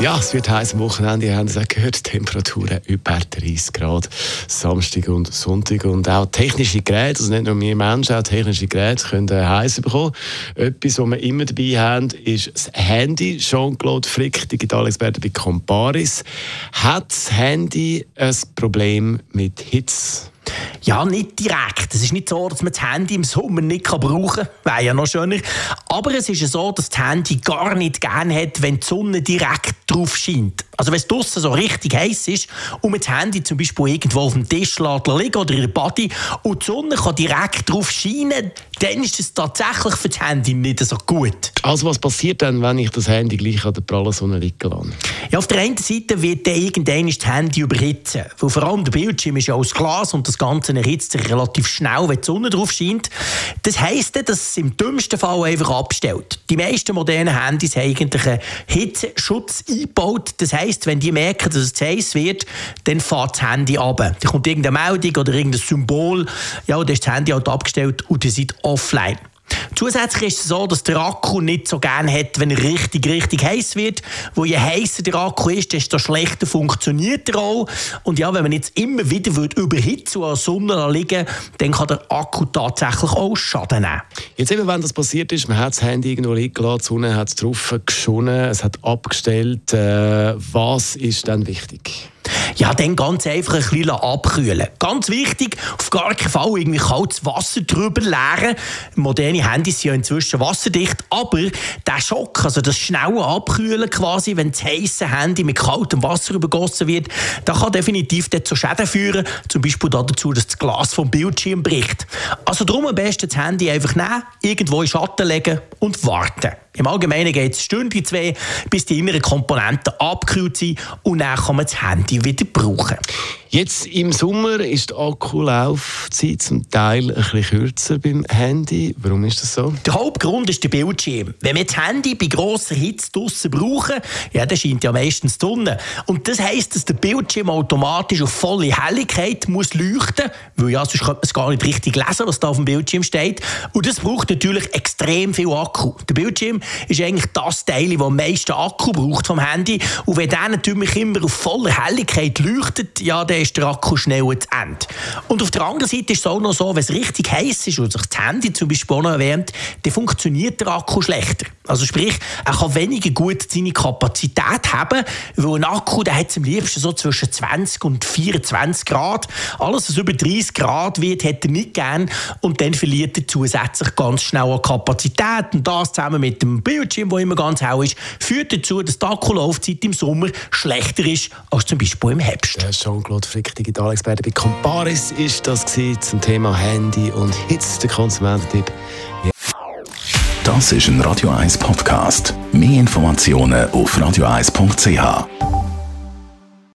ja, es wird heiß am Wochenende, ihr habt es auch gehört, Temperaturen über 30 Grad, Samstag und Sonntag und auch technische Geräte, also nicht nur wir Menschen, auch technische Geräte können heiß bekommen. Etwas, was wir immer dabei haben, ist das Handy. Jean-Claude Frick, Digitalexperte bei Comparis. Hat das Handy ein Problem mit Hitze? Ja, nicht direkt. Es ist nicht so, dass man das Handy im Sommer nicht brauchen kann. Wäre ja noch schöner. Aber es ist so, dass das Handy gar nicht gerne hat, wenn die Sonne direkt drauf scheint. Also wenn es draußen so richtig heiß ist und man das Handy zum Beispiel irgendwo auf dem Tisch liegen oder in der Body und die Sonne kann direkt drauf scheinen, dann ist es tatsächlich für das Handy nicht so gut. Also was passiert dann, wenn ich das Handy gleich an der prallen Sonne liegen lasse? Ja, auf der einen Seite wird dann irgendwann das Handy überhitzen. Weil vor allem der Bildschirm ist ja aus Glas und das Ganze erhitzt sich relativ schnell, wenn die Sonne drauf scheint. Das heisst, dass es im dümmsten Fall einfach abstellt. Die meisten modernen Handys haben eigentlich einen Hitzeschutz eingebaut. Das heisst, wenn die merken, dass es zu heiß wird, dann fährt das Handy ab. Da kommt irgendeine Meldung oder irgendein Symbol, ja, dann ist das Handy halt abgestellt und ihr seid offline. Zusätzlich ist es so, dass der Akku nicht so gerne hat, wenn er richtig, richtig heiß wird. Wo je heißer der Akku ist, desto schlechter funktioniert er auch. Und ja, wenn man jetzt immer wieder überhitzen und an der Sonne liegen dann kann der Akku tatsächlich auch Schaden nehmen. Jetzt eben, wenn das passiert ist, man hat das Handy irgendwo liegen die Sonne hat es drauf geschonnen, es hat abgestellt. Äh, was ist dann wichtig? Ja, dann ganz einfach ein bisschen abkühlen. Ganz wichtig, auf gar keinen Fall irgendwie kaltes Wasser drüber leeren. Moderne Handys sind ja inzwischen wasserdicht, aber der Schock, also das schnelle Abkühlen quasi, wenn das heiße Handy mit kaltem Wasser übergossen wird, das kann definitiv zu Schäden führen, zum Beispiel dazu, dass das Glas vom Bildschirm bricht. Also darum am besten das Handy einfach nehmen, irgendwo in Schatten legen und warten. Im Allgemeinen geht es Stunde zwei, bis die inneren Komponenten abgekühlt sind und dann kann man das Handy wieder brauchen. Jetzt im Sommer ist die Akkulaufzeit zum Teil ein bisschen kürzer beim Handy. Warum ist das so? Der Hauptgrund ist der Bildschirm. Wenn wir das Handy bei grosser Hitze draussen brauchen, ja, dann scheint ja meistens die. Und das heisst, dass der Bildschirm automatisch auf volle Helligkeit muss leuchten muss, weil ja, sonst könnte man es gar nicht richtig lesen, was da auf dem Bildschirm steht. Und das braucht natürlich extrem viel Akku. Der Bildschirm ist eigentlich das Teil, das am meisten Akku braucht vom Handy. Und wenn der natürlich immer auf voller Helligkeit leuchtet, ja, dann ist der Akku schnell zu Ende. Und auf der anderen Seite ist es auch noch so, wenn es richtig heiß ist und sich das Handy zum Beispiel auch noch erwärmt, dann funktioniert der Akku schlechter. Also sprich, er kann weniger gut seine Kapazität haben, weil ein Akku, der hat am liebsten so zwischen 20 und 24 Grad. Alles, was über 30 Grad wird, hat er nicht gern und dann verliert er zusätzlich ganz schnell an Kapazität und das zusammen mit dem Bildschirm, der immer ganz hell ist, führt dazu, dass die Akkulaufzeit im Sommer schlechter ist als zum Beispiel im Herbst. Jean-Claude Frick, Digitalexperte bei Comparis, ist das zum Thema Handy und Hitze, der Konsumententipp. Ja. Das ist ein Radio 1 Podcast. Mehr Informationen auf radio1.ch.